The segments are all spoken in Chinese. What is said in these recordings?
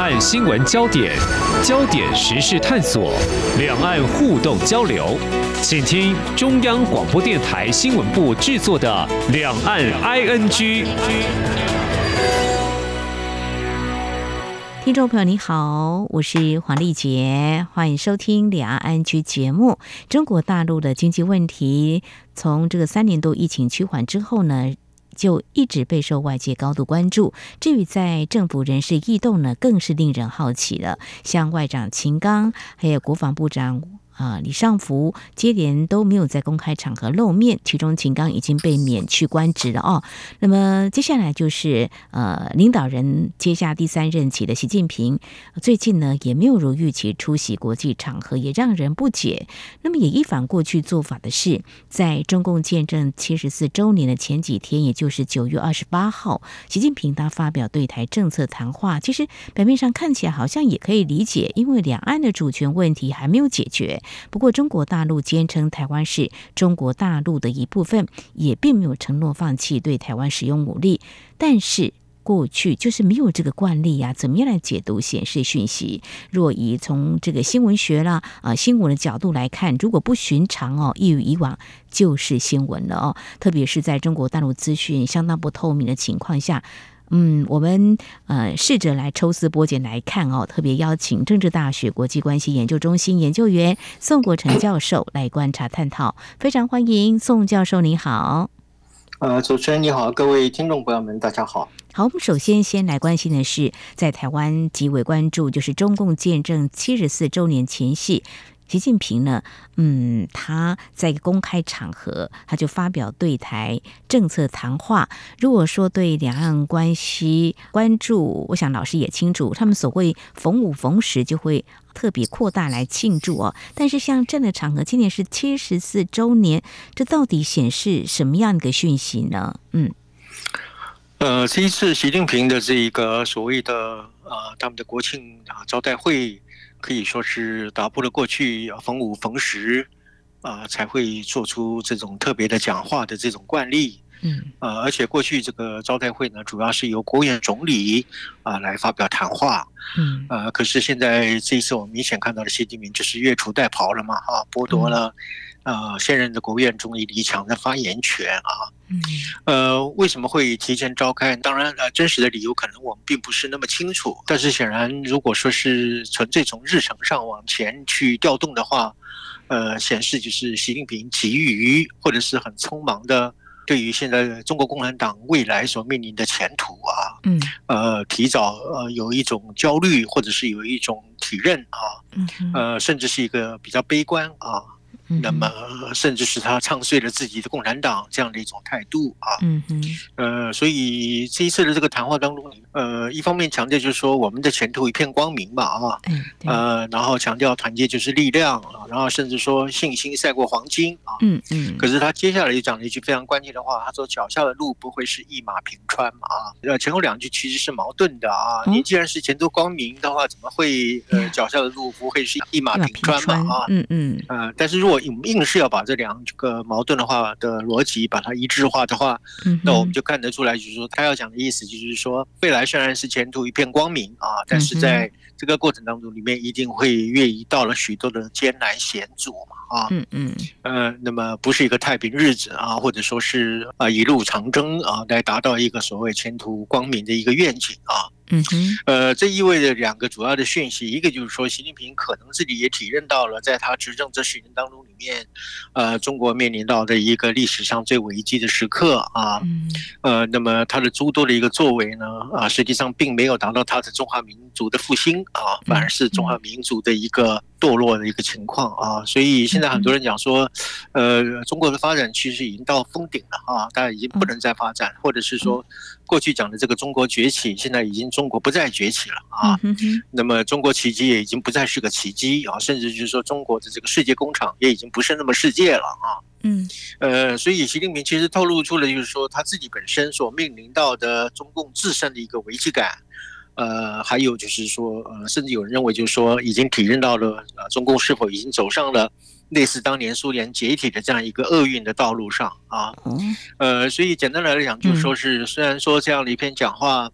岸新闻焦点，焦点时事探索，两岸互动交流，请听中央广播电台新闻部制作的《两岸 ING》。听众朋友，你好，我是黄丽杰，欢迎收听《两岸 ING》节目。中国大陆的经济问题，从这个三年多疫情趋缓之后呢，就一直备受外界高度关注。至于在政府人事异动呢，更是令人好奇了。像外长秦刚，还有国防部长。啊，李尚福接连都没有在公开场合露面，其中秦刚已经被免去官职了哦。那么接下来就是呃，领导人接下第三任期的习近平，最近呢也没有如预期出席国际场合，也让人不解。那么也一反过去做法的是，在中共建政七十四周年的前几天，也就是九月二十八号，习近平他发表对台政策谈话。其实表面上看起来好像也可以理解，因为两岸的主权问题还没有解决。不过，中国大陆坚称台湾是中国大陆的一部分，也并没有承诺放弃对台湾使用武力。但是过去就是没有这个惯例呀，怎么样来解读显示讯息？若以从这个新闻学啦啊新闻的角度来看，如果不寻常哦，一如以往就是新闻了哦。特别是在中国大陆资讯相当不透明的情况下。嗯，我们呃试着来抽丝剥茧来看哦，特别邀请政治大学国际关系研究中心研究员宋国成教授来观察探讨，非常欢迎宋教授，你好。呃，主持人你好，各位听众朋友们，大家好。好，我们首先先来关心的是，在台湾极为关注，就是中共建政七十四周年前夕。习近平呢，嗯，他在公开场合，他就发表对台政策谈话。如果说对两岸关系关注，我想老师也清楚，他们所谓逢五逢十就会特别扩大来庆祝哦。但是像这样的场合，今年是七十四周年，这到底显示什么样的讯息呢？嗯，呃，这一次习近平的这一个所谓的呃，他们的国庆啊招待会。可以说是打破了过去逢五逢十，啊、才会做出这种特别的讲话的这种惯例。嗯，呃，而且过去这个招待会呢，主要是由国务院总理啊、呃、来发表谈话。嗯，呃，可是现在这一次我们明显看到了习近平就是越俎代庖了嘛，啊，剥夺了。呃，现任的国务院总理李强的发言权啊，嗯，呃，为什么会提前召开？当然，呃，真实的理由可能我们并不是那么清楚。但是显然，如果说是纯粹从日程上往前去调动的话，呃，显示就是习近平急于或者是很匆忙的，对于现在中国共产党未来所面临的前途啊，嗯，呃，提早呃有一种焦虑，或者是有一种体认啊，嗯，呃，甚至是一个比较悲观啊。那么，甚至是他唱碎了自己的共产党这样的一种态度啊，嗯嗯，呃，所以这一次的这个谈话当中，呃，一方面强调就是说我们的前途一片光明嘛啊，呃，然后强调团结就是力量啊，然后甚至说信心赛过黄金啊，嗯嗯，可是他接下来又讲了一句非常关键的话，他说脚下的路不会是一马平川嘛啊，呃，前后两句其实是矛盾的啊，你既然是前途光明的话，怎么会呃脚下的路不会是一马平川嘛啊，嗯嗯，呃，但是如果硬硬是要把这两个矛盾的话的逻辑把它一致化的话，那我们就看得出来，就是说他要讲的意思就是说，未来虽然是前途一片光明啊，但是在这个过程当中里面一定会越移到了许多的艰难险阻嘛啊，嗯嗯，呃，那么不是一个太平日子啊，或者说是啊一路长征啊，来达到一个所谓前途光明的一个愿景啊。嗯哼，呃，这意味着两个主要的讯息，一个就是说，习近平可能自己也体认到了，在他执政这十年当中里面，呃，中国面临到的一个历史上最危机的时刻啊，呃，那么他的诸多的一个作为呢，啊，实际上并没有达到他的中华民族的复兴啊，反而是中华民族的一个堕落的一个情况啊，所以现在很多人讲说，呃，中国的发展其实已经到峰顶了啊，大家已经不能再发展，或者是说。过去讲的这个中国崛起，现在已经中国不再崛起了啊。那么中国奇迹也已经不再是个奇迹啊，甚至就是说中国的这个世界工厂也已经不是那么世界了啊。嗯，呃，所以习近平其实透露出了就是说他自己本身所面临到的中共自身的一个危机感，呃，还有就是说，呃，甚至有人认为就是说已经体认到了呃，中共是否已经走上了。类似当年苏联解体的这样一个厄运的道路上啊，呃，所以简单来讲，就是说是虽然说这样的一篇讲话，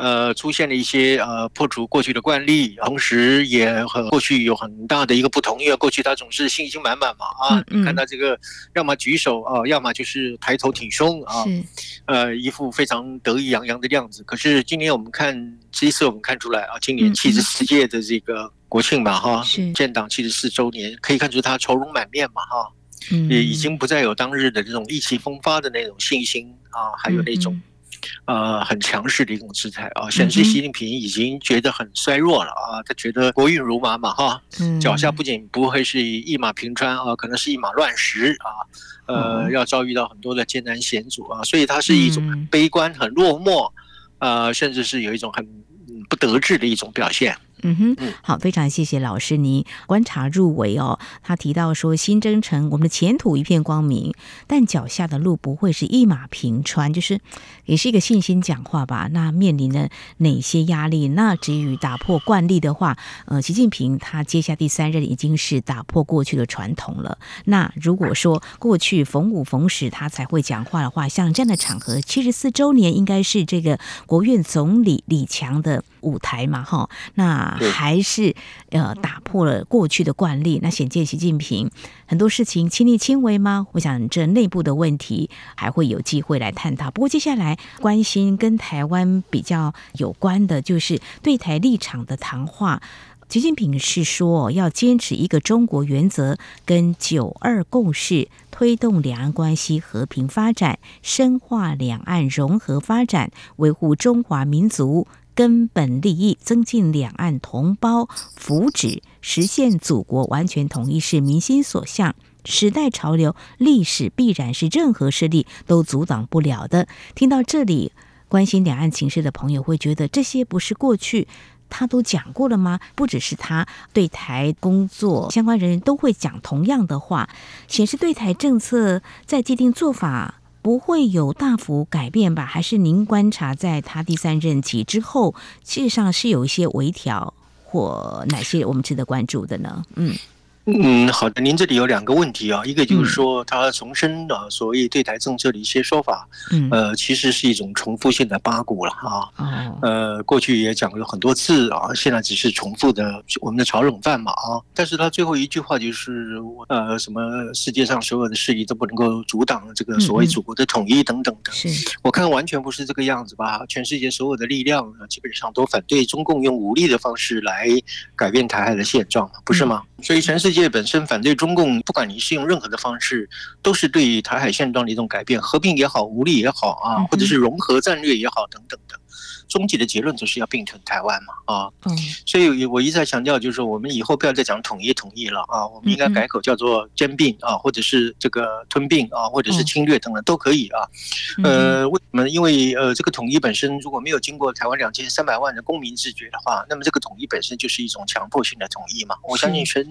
呃，出现了一些呃破除过去的惯例，同时也和过去有很大的一个不同，因为过去他总是信心满满嘛啊，嗯嗯看到这个要么举手啊，要么就是抬头挺胸啊，呃一副非常得意洋洋的样子。可是今年我们看，这一次我们看出来啊，今年七十四届的这个国庆嘛哈，建党七十四周年，可以看出他愁容满面嘛哈，也已经不再有当日的这种意气风发的那种信心啊，还有那种。呃，很强势的一种姿态啊，显示习近平已经觉得很衰弱了啊，他觉得国运如麻嘛哈，脚下不仅不会是一马平川啊，可能是一马乱石啊，呃，要遭遇到很多的艰难险阻啊，所以他是一种悲观、很落寞，呃，甚至是有一种很不得志的一种表现。嗯哼，好，非常谢谢老师您观察入围哦。他提到说，新征程我们的前途一片光明，但脚下的路不会是一马平川，就是也是一个信心讲话吧。那面临的哪些压力？那至于打破惯例的话，呃，习近平他接下第三任已经是打破过去的传统了。那如果说过去逢五逢十他才会讲话的话，像这样的场合，七十四周年应该是这个国务院总理李强的舞台嘛？哈，那。还是呃打破了过去的惯例，那显见习近平很多事情亲力亲为吗？我想这内部的问题还会有机会来探讨。不过接下来关心跟台湾比较有关的，就是对台立场的谈话。习近平是说要坚持一个中国原则跟九二共识，推动两岸关系和平发展，深化两岸融合发展，维护中华民族根本利益，增进两岸同胞福祉，实现祖国完全统一是民心所向。时代潮流，历史必然是任何势力都阻挡不了的。听到这里，关心两岸情势的朋友会觉得，这些不是过去他都讲过了吗？不只是他，对台工作相关人员都会讲同样的话，显示对台政策在既定做法。不会有大幅改变吧？还是您观察，在他第三任期之后，事实上是有一些微调或哪些我们值得关注的呢？嗯。嗯，好的。您这里有两个问题啊，一个就是说他重申了所谓对台政策的一些说法，嗯，呃，其实是一种重复性的八股了啊。呃，过去也讲了很多次啊，现在只是重复的我们的炒冷饭嘛啊。但是他最后一句话就是，呃，什么世界上所有的势力都不能够阻挡这个所谓祖国的统一等等的。是，我看完全不是这个样子吧？全世界所有的力量基本上都反对中共用武力的方式来改变台海的现状，不是吗？所以全世界本身反对中共，不管你是用任何的方式，都是对于台海现状的一种改变，和平也好，武力也好啊，或者是融合战略也好等等的。终极的结论就是要并吞台湾嘛，啊，嗯，所以我一再强调，就是说我们以后不要再讲统一统一了啊，我们应该改口叫做兼并啊，或者是这个吞并啊，或者是侵略等等都可以啊。呃，为什么？因为呃，这个统一本身如果没有经过台湾两千三百万的公民自觉的话，那么这个统一本身就是一种强迫性的统一嘛。我相信全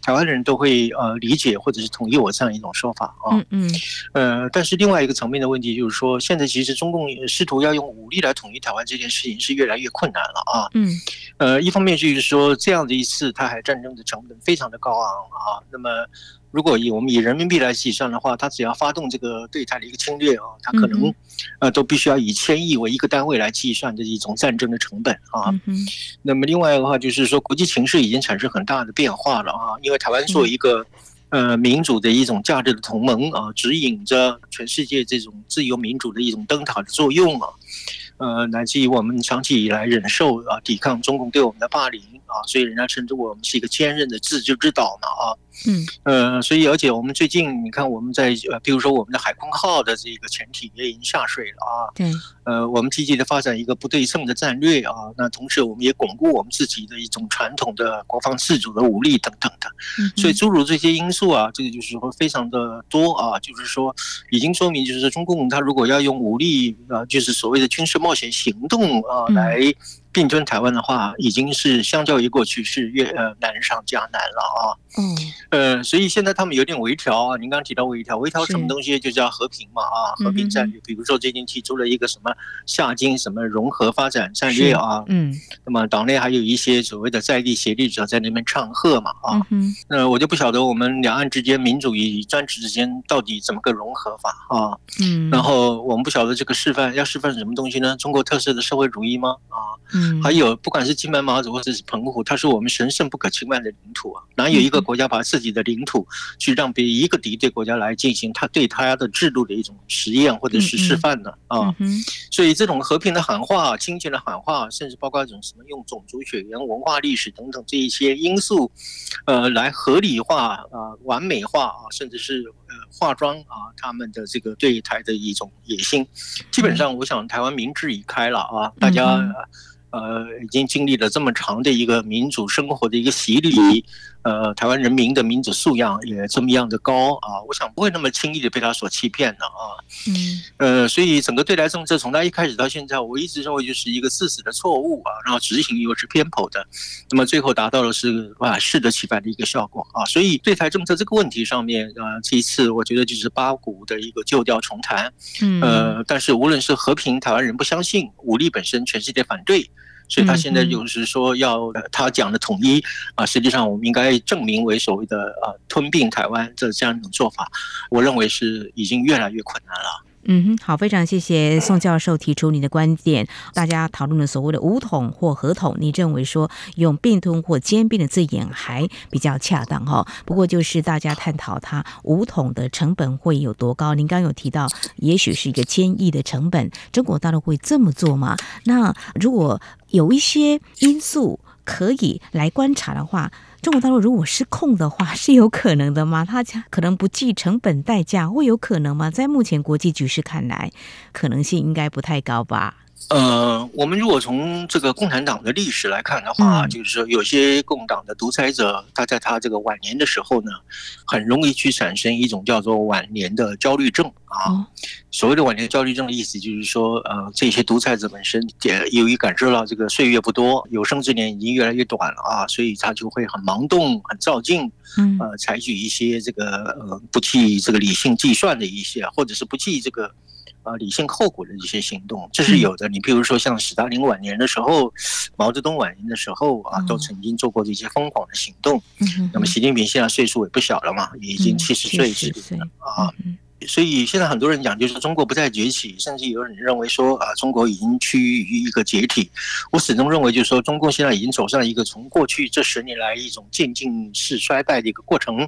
台湾人都会呃理解或者是同意我这样一种说法啊。嗯嗯。呃，但是另外一个层面的问题就是说，现在其实中共试图要用武力来统一台湾这件事情是越来越困难了啊，嗯，呃，一方面就是说这样的一次台海战争的成本非常的高昂啊，那么如果以我们以人民币来计算的话，它只要发动这个对台的一个侵略啊，它可能呃都必须要以千亿为一个单位来计算的一种战争的成本啊，嗯，那么另外的话就是说国际形势已经产生很大的变化了啊，因为台湾作为一个呃民主的一种价值的同盟啊，指引着全世界这种自由民主的一种灯塔的作用啊。呃，乃至于我们长期以来忍受啊，抵抗中共对我们的霸凌啊，所以人家称之我们是一个坚韧的自救之岛嘛啊。嗯，呃，所以而且我们最近你看我们在呃，比如说我们的海空号的这个潜艇也已经下水了啊。对。呃，我们积极的发展一个不对称的战略啊，那同时我们也巩固我们自己的一种传统的国防自主的武力等等的。嗯。所以诸如这些因素啊，这个就是说非常的多啊，就是说已经说明，就是说中共他如果要用武力啊，就是所谓的军事冒险行动啊，来。并吞台湾的话，已经是相较于过去是越呃难上加难了啊。嗯，呃，所以现在他们有点微调啊。您刚刚提到微调，微调什么东西就叫和平嘛啊，和平战略。比如说最近提出了一个什么夏金什么融合发展战略啊。嗯。那么党内还有一些所谓的在地协力者在那边唱和嘛啊。嗯。那我就不晓得我们两岸之间民主与专制之间到底怎么个融合法啊？嗯。然后我们不晓得这个示范要示范什么东西呢？中国特色的社会主义吗？啊。嗯。还有不管是金门、马祖或者是澎湖，它是我们神圣不可侵犯的领土啊，哪有一个？国家把自己的领土去让别一个敌对国家来进行他对他的制度的一种实验或者是示范呢？啊，所以这种和平的喊话、亲切的喊话，甚至包括一种什么用种族血缘、文化历史等等这一些因素，呃，来合理化啊、完美化啊，甚至是呃化妆啊他们的这个对台的一种野心，基本上我想台湾民智已开了啊，大家。呃，已经经历了这么长的一个民主生活的一个洗礼，呃，台湾人民的民主素养也这么样的高啊，我想不会那么轻易的被他所欺骗的啊。嗯。呃，所以整个对台政策从他一开始到现在，我一直认为就是一个事实的错误啊，然后执行又是偏颇的，那么最后达到的是啊适得其反的一个效果啊。所以对台政策这个问题上面，呃，这一次我觉得就是八股的一个旧调重弹。嗯。呃，但是无论是和平，台湾人不相信武力本身，全世界反对。所以他现在就是说要他讲的统一啊，实际上我们应该证明为所谓的呃吞并台湾这这样一种做法，我认为是已经越来越困难了。嗯哼，好，非常谢谢宋教授提出你的观点。大家讨论的所谓的武统或合统，你认为说用并吞或兼并的字眼还比较恰当哈？不过就是大家探讨它武统的成本会有多高？您刚有提到，也许是一个千亿的成本，中国大陆会这么做吗？那如果有一些因素可以来观察的话，中国大陆如果失控的话，是有可能的吗？他可能不计成本代价，会有可能吗？在目前国际局势看来，可能性应该不太高吧。呃，我们如果从这个共产党的历史来看的话，嗯、就是说有些共党的独裁者，他在他这个晚年的时候呢，很容易去产生一种叫做晚年的焦虑症啊。哦、所谓的晚年焦虑症的意思就是说，呃，这些独裁者本身也由于感受到这个岁月不多，有生之年已经越来越短了啊，所以他就会很盲动、很躁进，呃，采取一些这个呃不计这个理性计算的一些，或者是不计这个。啊，理性后果的一些行动，这是有的。你比如说，像斯大林晚年的时候，毛泽东晚年的时候啊，都曾经做过这些疯狂的行动。那么，习近平现在岁数也不小了嘛，也已经七十岁了啊。所以现在很多人讲，就是中国不再崛起，甚至有人认为说啊，中国已经趋于一个解体。我始终认为，就是说，中国现在已经走上一个从过去这十年来一种渐进式衰败的一个过程，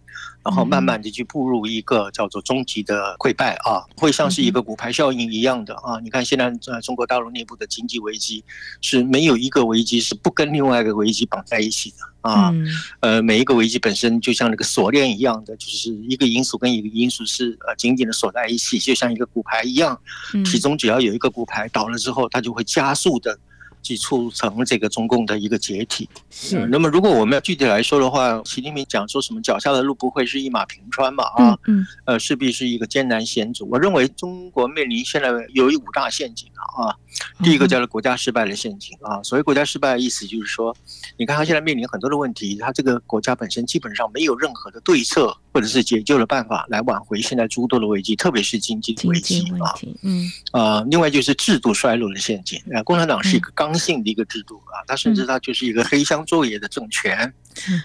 然后慢慢的去步入一个叫做终极的溃败啊，会像是一个骨牌效应一样的啊。你看现在在中国大陆内部的经济危机，是没有一个危机是不跟另外一个危机绑在一起的。啊，呃，每一个危机本身就像那个锁链一样的，就是一个因素跟一个因素是呃紧紧的锁在一起，就像一个骨牌一样，其中只要有一个骨牌倒了之后，它就会加速的。去促成这个中共的一个解体。是。那么，如果我们要具体来说的话，习近平讲说什么脚下的路不会是一马平川嘛？啊，嗯，呃，势必是一个艰难险阻。我认为中国面临现在有一五大陷阱啊。第一个叫做国家失败的陷阱啊。所谓国家失败的意思就是说，你看他现在面临很多的问题，他这个国家本身基本上没有任何的对策或者是解救的办法来挽回现在诸多的危机，特别是经济危机啊。嗯。啊，另外就是制度衰落的陷阱。啊，共产党是一个刚性的一个制度啊，它甚至它就是一个黑箱作业的政权。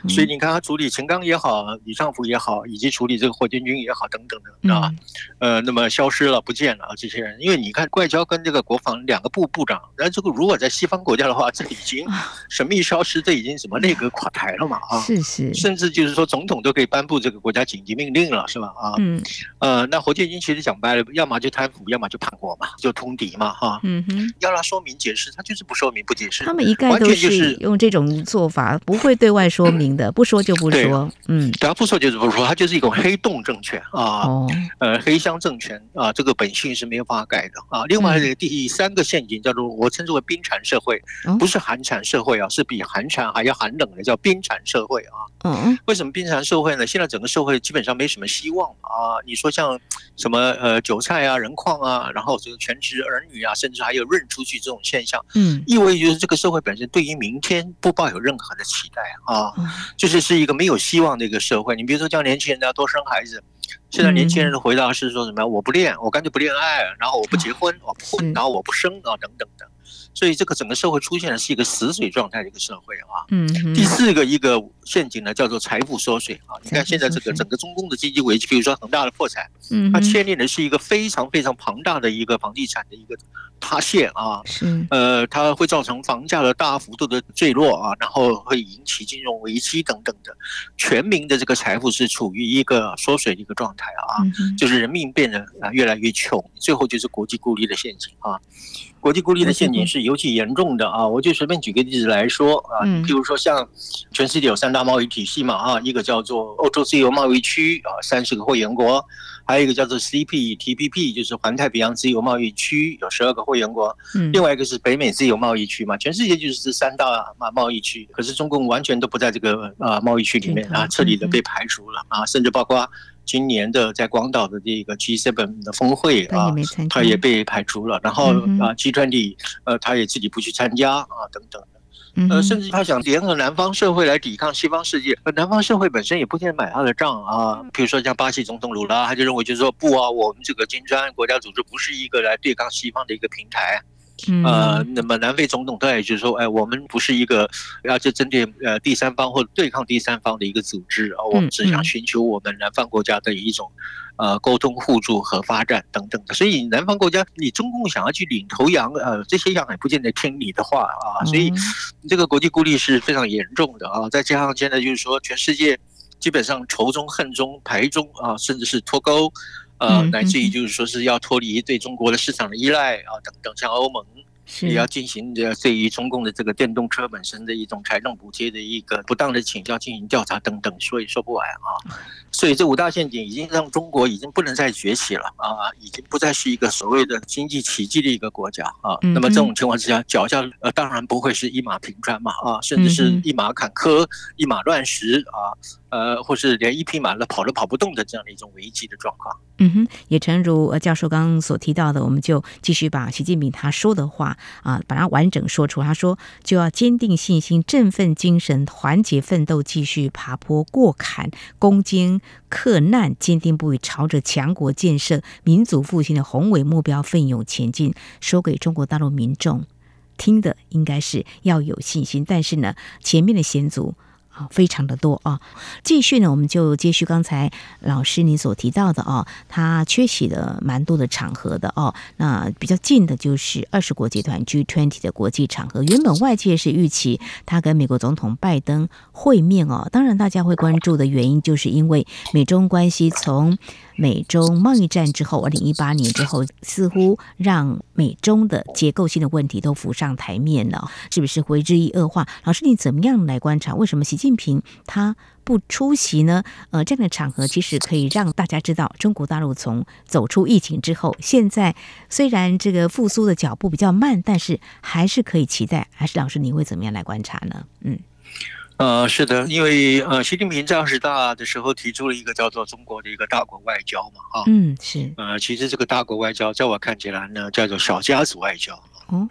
所以你看，他处理陈刚也好，李尚福也好，以及处理这个霍建军也好，等等的啊，呃，那么消失了，不见了啊，这些人，因为你看外交跟这个国防两个部部长，那这个如果在西方国家的话，这已经神秘消失，这已经什么内阁垮台了嘛啊，是是，甚至就是说总统都可以颁布这个国家紧急命令了，是吧啊？嗯，呃，那火箭军其实讲白了，要么就贪腐，要么就叛国嘛，就通敌嘛哈。嗯哼，要他说明解释，他就是不说明不解释，他们一概都是用这种做法，不会对外说。说明的，不说就不说。嗯，他不说就是不说，它就是一种黑洞政权啊，哦、呃，黑箱政权啊，这个本性是没有办法改的啊。另外，这个第三个陷阱叫做我称之为冰产社会，不是寒产社会啊，是比寒产还要寒冷的，叫冰产社会啊。嗯，为什么冰产社会呢？现在整个社会基本上没什么希望啊。你说像什么呃韭菜啊、人矿啊，然后这个全职儿女啊，甚至还有润出去这种现象，嗯，意味就是这个社会本身对于明天不抱有任何的期待啊，就是是一个没有希望的一个社会。你比如说叫年轻人要多生孩子，现在年轻人的回答是说什么？我不恋，我干脆不恋爱，然后我不结婚，我不婚，然后我不生啊，等等的。所以这个整个社会出现的是一个死水状态的一个社会啊。嗯。第四个一个陷阱呢，叫做财富缩水啊。你看现在这个整个中共的经济危机，比如说恒大的破产，嗯，它牵连的是一个非常非常庞大的一个房地产的一个塌陷啊。是。呃，它会造成房价的大幅度的坠落啊，然后会引起金融危机等等的。全民的这个财富是处于一个缩水的一个状态啊，就是人民变得啊越来越穷，最后就是国际孤立的陷阱啊。国际孤立的陷阱是尤其严重的啊！我就随便举个例子来说啊，譬如说像全世界有三大贸易体系嘛啊，一个叫做欧洲自由贸易区啊，三十个会员国，还有一个叫做 CPTPP，就是环太平洋自由贸易区，有十二个会员国，另外一个是北美自由贸易区嘛，全世界就是这三大贸贸易区，可是中共完全都不在这个啊贸易区里面啊，彻底的被排除了啊，甚至包括。今年的在广岛的这个 G7 的峰会啊，他也被排除了。然后啊，G20 呃，他也自己不去参加啊，等等的。呃，甚至他想联合南方社会来抵抗西方世界，而南方社会本身也不见得买他的账啊。比如说像巴西总统鲁拉，他就认为就是说不啊，我们这个金砖国家组织不是一个来对抗西方的一个平台。呃，那么南非总统他也就是说，哎，我们不是一个要去针对呃第三方或者对抗第三方的一个组织啊，我们只想寻求我们南方国家的一种呃沟通互助和发展等等的。所以南方国家，你中共想要去领头羊，呃，这些羊也不见得听你的话啊。所以这个国际孤立是非常严重的啊。再加上现在就是说，全世界基本上仇中恨中排中啊，甚至是脱钩。呃，乃至于就是说是要脱离对中国的市场的依赖啊，等等，像欧盟也要进行的对于中共的这个电动车本身的一种财政补贴的一个不当的请教进行调查等等，所以说不完啊。所以这五大陷阱已经让中国已经不能再崛起了啊，已经不再是一个所谓的经济奇迹的一个国家啊。那么这种情况之下，脚下呃当然不会是一马平川嘛啊，甚至是一马坎坷、一马乱石啊。呃，或是连一匹马都跑都跑不动的这样的一种危机的状况。嗯哼，也诚如呃教授刚刚所提到的，我们就继续把习近平他说的话啊，把它完整说出。他说，就要坚定信心，振奋精神，团结奋斗，继续爬坡过坎，攻坚克难，坚定不移，朝着强国建设、民族复兴的宏伟目标奋勇前进。说给中国大陆民众听的，应该是要有信心。但是呢，前面的险非常的多啊！继续呢，我们就接续刚才老师你所提到的哦，他缺席了蛮多的场合的哦。那比较近的就是二十国集团 G20 的国际场合，原本外界是预期他跟美国总统拜登会面哦。当然，大家会关注的原因，就是因为美中关系从美中贸易战之后，二零一八年之后，似乎让美中的结构性的问题都浮上台面了，是不是会日益恶化？老师，你怎么样来观察？为什么习近平他不出席呢？呃，这样的场合其实可以让大家知道，中国大陆从走出疫情之后，现在虽然这个复苏的脚步比较慢，但是还是可以期待。还是老师，你会怎么样来观察呢？嗯。呃，是的，因为呃，习近平在二十大的时候提出了一个叫做中国的一个大国外交嘛，啊，嗯，是，呃，其实这个大国外交在我看起来呢，叫做小家子外交，嗯，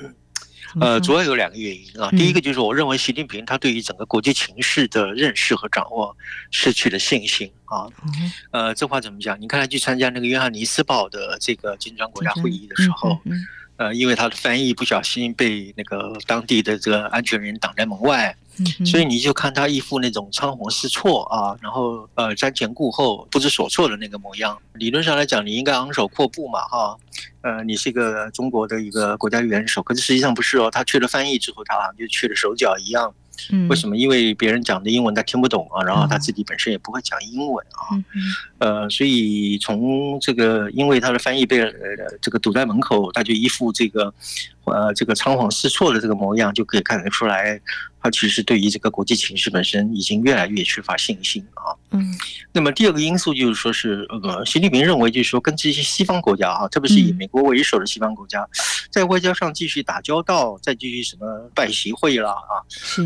呃，主要有两个原因啊，第一个就是我认为习近平他对于整个国际情势的认识和掌握失去了信心啊，呃，这话怎么讲？你看他去参加那个约翰尼斯堡的这个金砖国家会议的时候，呃，因为他的翻译不小心被那个当地的这个安全人挡在门外。所以你就看他一副那种仓皇失措啊，然后呃瞻前顾后、不知所措的那个模样。理论上来讲，你应该昂首阔步嘛，哈，呃，你是一个中国的一个国家元首，可是实际上不是哦。他去了翻译之后，他好像就去了手脚一样。为什么？因为别人讲的英文他听不懂啊，然后他自己本身也不会讲英文啊。呃，所以从这个，因为他的翻译被呃这个堵在门口，他就一副这个呃这个仓皇失措的这个模样，就可以看得出来。他其实对于这个国际情势本身已经越来越缺乏信心啊。嗯，那么第二个因素就是说是呃，习近平认为就是说跟这些西方国家啊，特别是以美国为首的西方国家，在外交上继续打交道，再继续什么拜习会啦啊，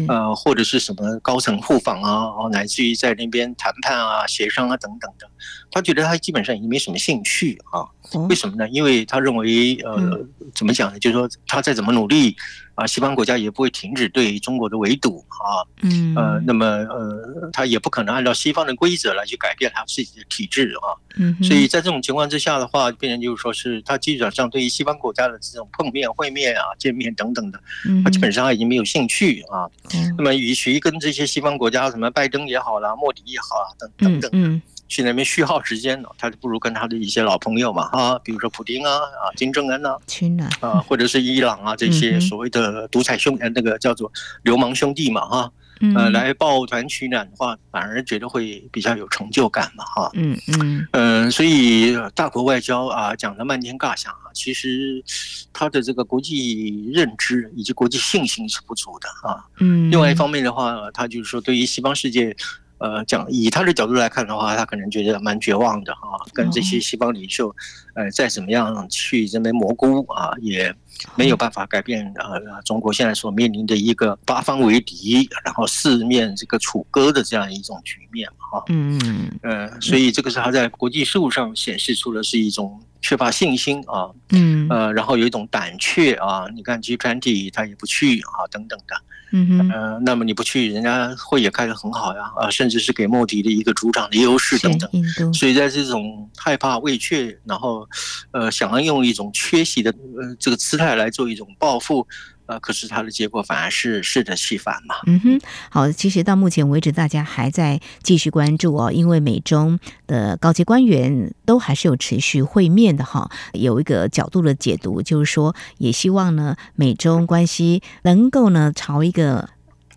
呃或者是什么高层互访啊，乃至于在那边谈判啊、协商啊等等的，他觉得他基本上已经没什么兴趣啊。为什么呢？因为他认为呃，怎么讲呢？就是说他再怎么努力。啊，西方国家也不会停止对中国的围堵啊，嗯，呃，那么呃，他也不可能按照西方的规则来去改变他自己的体制啊，嗯，所以在这种情况之下的话，变成就是说是他基本上对于西方国家的这种碰面、会面啊、见面等等的，他基本上已经没有兴趣啊，那么与其跟这些西方国家什么拜登也好啦、莫迪也好啊等等等。去那边虚耗时间呢，他就不如跟他的一些老朋友嘛，哈，比如说普丁啊，啊，金正恩呐，啊，或者是伊朗啊这些所谓的独裁兄，呃，那个叫做流氓兄弟嘛，哈，呃，来抱团取暖的话，反而觉得会比较有成就感嘛，哈，嗯嗯，嗯，所以大国外交啊，讲的漫天尬响啊，其实他的这个国际认知以及国际信心是不足的啊，嗯，另外一方面的话，他就是说对于西方世界。呃，讲以他的角度来看的话，他可能觉得蛮绝望的哈，跟这些西方领袖，呃，再怎么样去这边蘑菇啊，也没有办法改变呃中国现在所面临的一个八方为敌，然后四面这个楚歌的这样一种局面哈。嗯嗯呃，所以这个是他在国际事务上显示出的是一种缺乏信心啊。嗯。呃，然后有一种胆怯啊，你看 G20 他也不去啊，等等的。嗯哼，呃，那么你不去，人家会也开得很好呀，啊，甚至是给莫迪的一个主场的优势等等。所以在这种害怕畏怯，然后，呃，想要用一种缺席的呃这个姿态来做一种报复。呃可是它的结果反而是适得其反嘛。嗯哼，好，其实到目前为止，大家还在继续关注哦，因为美中的高级官员都还是有持续会面的哈。有一个角度的解读，就是说，也希望呢，美中关系能够呢朝一个。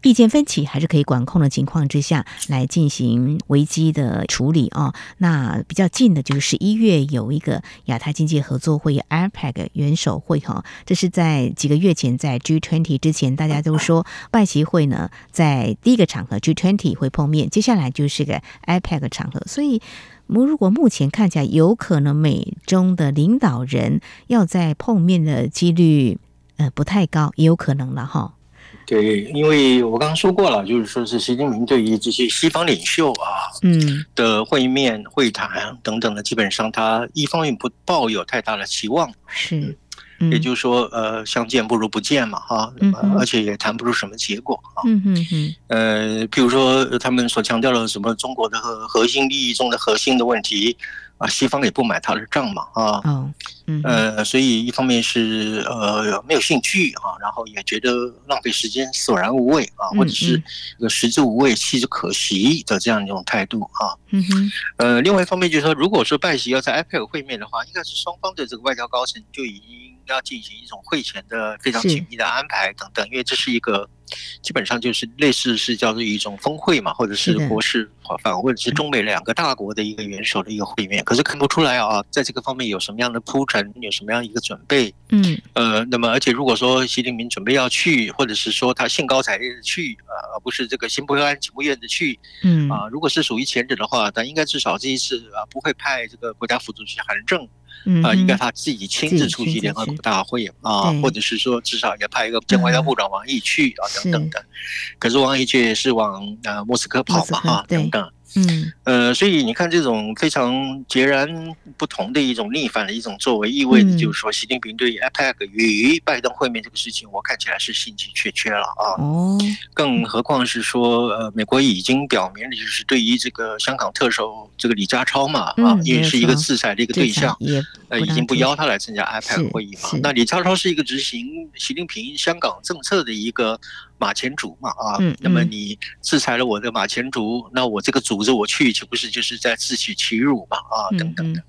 意见分歧还是可以管控的情况之下来进行危机的处理哦。那比较近的就是十一月有一个亚太经济合作会议 （APEC） 元首会哈，这是在几个月前在 G20 之前，大家都说拜习会呢在第一个场合 G20 会碰面，接下来就是个 APEC 场合。所以，我如果目前看起来有可能美中的领导人要在碰面的几率呃不太高，也有可能了哈。对，因为我刚刚说过了，就是说是习近平对于这些西方领袖啊，嗯，的会面、会谈等等的，基本上他一方面不抱有太大的期望，是，也就是说，呃，相见不如不见嘛，哈，而且也谈不出什么结果啊，嗯嗯嗯，呃，譬如说他们所强调的什么中国的核核心利益中的核心的问题。啊，西方也不买他的账嘛，啊，嗯，呃，所以一方面是呃没有兴趣啊，然后也觉得浪费时间、索然无味啊，或者是一个食之无味、弃之可惜的这样一种态度啊，嗯哼，呃，另外一方面就是说，如果说拜习要在 APEC 会面的话，应该是双方的这个外交高层就已经要进行一种会前的非常紧密的安排等等，因为这是一个。基本上就是类似是叫做一种峰会嘛，或者是国事访，或者是中美两个大国的一个元首的一个会面。可是看不出来啊，在这个方面有什么样的铺陈，有什么样一个准备？嗯，呃，那么而且如果说习近平准备要去，或者是说他兴高采烈的去，呃，而不是这个心不甘情不愿的去，嗯啊，如果是属于前者的话，但应该至少这一次啊不会派这个国家副主席韩正。啊，应该他自己亲自出席联合国大会啊，或者是说至少也派一个前外交部长王毅去啊，等等的。可是王毅却是往呃莫斯科跑嘛，哈，等等。嗯，呃，所以你看这种非常截然不同的一种逆反的一种作为，意味着就是说，习近平对于 APEC 与拜登会面这个事情，我看起来是兴趣缺缺了啊。哦，更何况是说，呃，美国已经表明了，就是对于这个香港特首这个李家超嘛，啊，因为是一个制裁的一个对象，呃，已经不邀他来参加 APEC 会议嘛。那李家超是一个执行习近平香港政策的一个。马前卒嘛啊，那么你制裁了我的马前卒，那我这个组织我去，岂不是就是在自取其辱嘛啊等等的。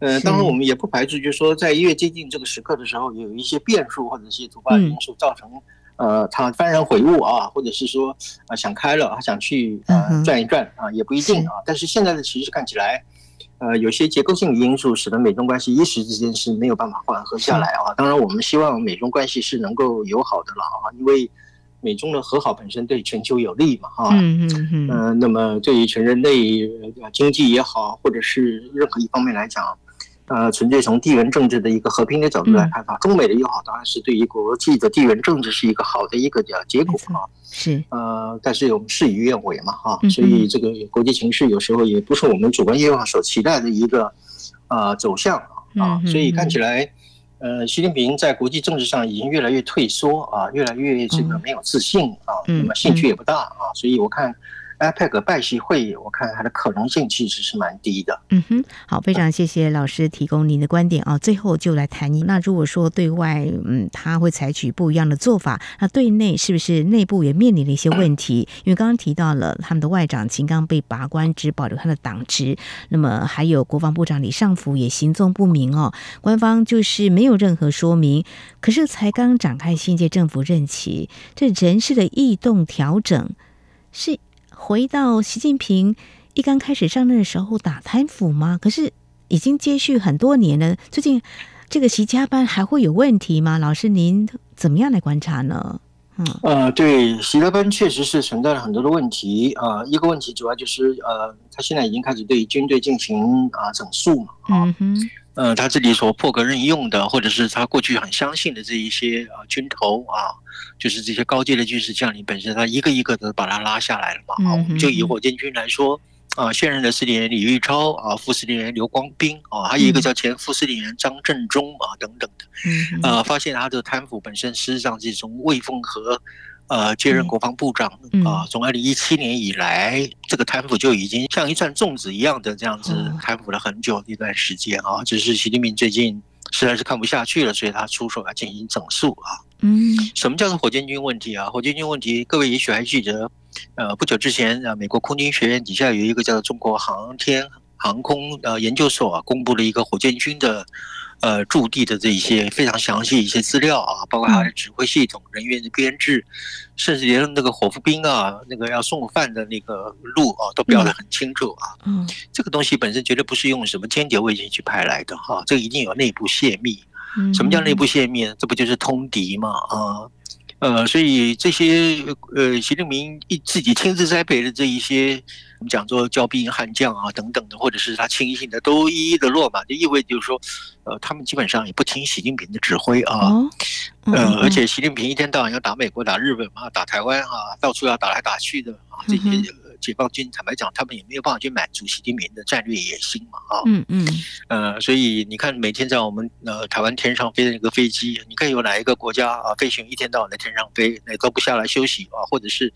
呃，当然我们也不排除，就是说在越接近这个时刻的时候，有一些变数或者一些突发因素造成呃他幡然悔悟啊，或者是说啊想开了，他想去呃转一转啊，也不一定啊。但是现在的其实看起来。呃，有些结构性的因素使得美中关系一时之间是没有办法缓和下来啊。当然，我们希望美中关系是能够友好的了啊，因为美中的和好本身对全球有利嘛，哈。嗯嗯嗯。呃，那么对于全人类经济也好，或者是任何一方面来讲。呃，纯粹从地缘政治的一个和平的角度来看法，嗯、中美的友好当然是对于国际的地缘政治是一个好的一个结果啊。是呃，但是我们事与愿违嘛，哈、嗯，所以这个国际形势有时候也不是我们主观愿望所期待的一个呃走向啊。所以看起来，呃，习近平在国际政治上已经越来越退缩啊，越来越这个没有自信啊，那么兴趣也不大啊，所以我看。APEC 拜习会议，我看它的可能性其实是蛮低的。嗯哼，好，非常谢谢老师提供您的观点啊。最后就来谈您，那如果说对外，嗯，他会采取不一样的做法，那对内是不是内部也面临了一些问题？因为刚刚提到了他们的外长秦刚被拔官，只保留他的党职，那么还有国防部长李尚福也行踪不明哦，官方就是没有任何说明。可是才刚展开新届政府任期，这人事的异动调整是。回到习近平一刚开始上任的时候打贪腐吗？可是已经接续很多年了，最近这个习家班还会有问题吗？老师，您怎么样来观察呢？嗯，呃，对，习家班确实是存在了很多的问题啊、呃。一个问题主要就是呃，他现在已经开始对军队进行啊、呃、整肃嘛。嗯哼。呃，他这里所破格任用的，或者是他过去很相信的这一些啊军头啊，就是这些高阶的军事将领本身，他一个一个的把他拉下来了嘛。啊，我们就以火箭军来说，啊，现任的司令员李玉超啊，副司令员刘光斌啊，还有一个叫前副司令员张振中啊等等的，啊，发现他的贪腐本身实际上是从魏凤和。呃，接任国防部长啊，从二零一七年以来，这个贪腐就已经像一串粽子一样的这样子贪腐了很久一段时间啊。只是习近平最近实在是看不下去了，所以他出手来进行整肃啊。嗯，什么叫做火箭军问题啊？火箭军问题，各位也许还记得，呃，不久之前啊，美国空军学院底下有一个叫做中国航天航空呃研究所啊，公布了一个火箭军的。呃，驻地的这一些非常详细一些资料啊，包括他的指挥系统、人员的编制，甚至连那个伙夫兵啊，那个要送饭的那个路啊，都标得很清楚啊。嗯，这个东西本身绝对不是用什么间谍卫星去派来的哈，这个一定有内部泄密。什么叫内部泄密？这不就是通敌吗？啊？呃，所以这些呃，习近平一自己亲自栽培的这一些，我们讲做骄兵悍将啊等等的，或者是他亲信的，都一一的落马，就意味着就是说，呃，他们基本上也不听习近平的指挥啊，呃，而且习近平一天到晚要打美国、打日本啊、打台湾啊，到处要打来打去的啊，这些。解放军坦白讲，他们也没有办法去满足习近平的战略野心嘛，啊，嗯嗯，呃，所以你看，每天在我们呃台湾天上飞的那个飞机，你看有哪一个国家啊飞行一天到晚在天上飞，那都不下来休息啊，或者是，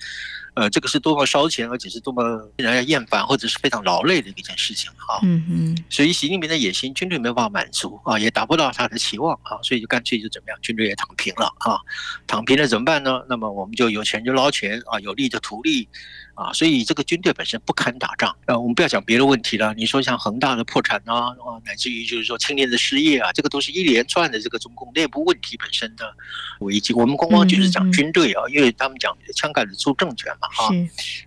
呃，这个是多么烧钱，而且是多么让人厌烦，或者是非常劳累的一件事情啊，嗯嗯，所以习近平的野心，军队没有办法满足啊，也达不到他的期望啊，所以就干脆就怎么样，军队也躺平了啊，躺平了怎么办呢？那么我们就有钱就捞钱啊，有利就图利。啊，所以这个军队本身不堪打仗。呃，我们不要讲别的问题了。你说像恒大的破产啊，啊，乃至于就是说青年的失业啊，这个都是一连串的这个中共内部问题本身的危机。我们光光就是讲军队啊，因为他们讲枪杆子出政权嘛，哈。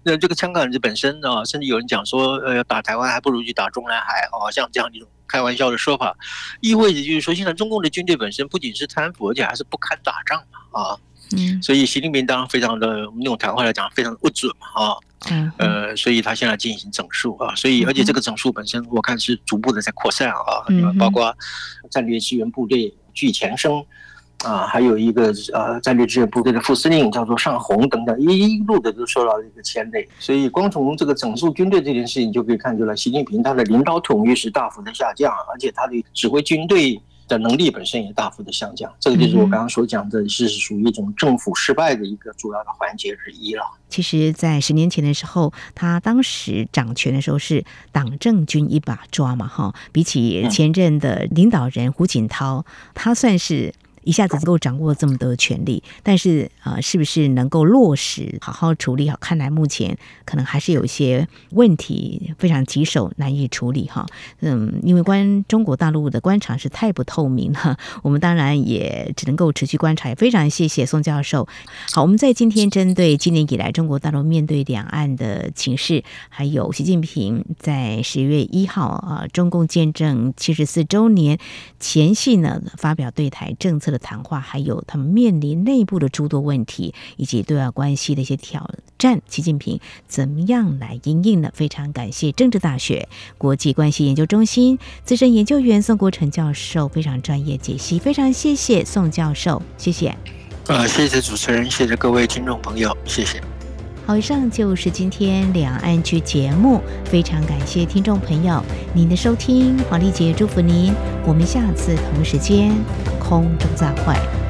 那这个枪杆子本身啊，甚至有人讲说，呃，打台湾还不如去打中南海啊，像这样一种开玩笑的说法，意味着就是说，现在中共的军队本身不仅是贪腐，而且还是不堪打仗嘛，啊。嗯，所以习近平当然非常的，我们用台话来讲，非常的不准嘛，啊，嗯，呃，所以他现在进行整肃啊，所以而且这个整肃本身，我看是逐步的在扩散啊，嗯，包括战略支援部队据前生啊，还有一个呃战略支援部队的副司令叫做尚红等等，一路的都受到了一个牵累，所以光从这个整肃军队这件事情就可以看出来，习近平他的领导统御是大幅的下降，而且他的指挥军队。的能力本身也大幅的下降，这个就是我刚刚所讲的，是属于一种政府失败的一个主要的环节之一了。其实，在十年前的时候，他当时掌权的时候是党政军一把抓嘛，哈，比起前任的领导人胡锦涛，他算是。一下子能够掌握这么多的权力，但是、呃，是不是能够落实、好好处理好？看来目前可能还是有一些问题，非常棘手，难以处理哈。嗯，因为关中国大陆的官场是太不透明了，我们当然也只能够持续观察。也非常谢谢宋教授。好，我们在今天针对今年以来中国大陆面对两岸的情势，还有习近平在十月一号啊，中共建政七十四周年前夕呢，发表对台政策的谈话，还有他们面临内部的诸多问题，以及对外关系的一些挑战，习近平怎么样来应应呢？非常感谢政治大学国际关系研究中心资深研究员宋国成教授非常专业解析，非常谢谢宋教授，谢谢。呃，谢谢主持人，谢谢各位听众朋友，谢谢。好，以上就是今天两岸 ING 节目，非常感谢听众朋友您的收听，黄丽姐祝福您，我们下次同时间通正在坏。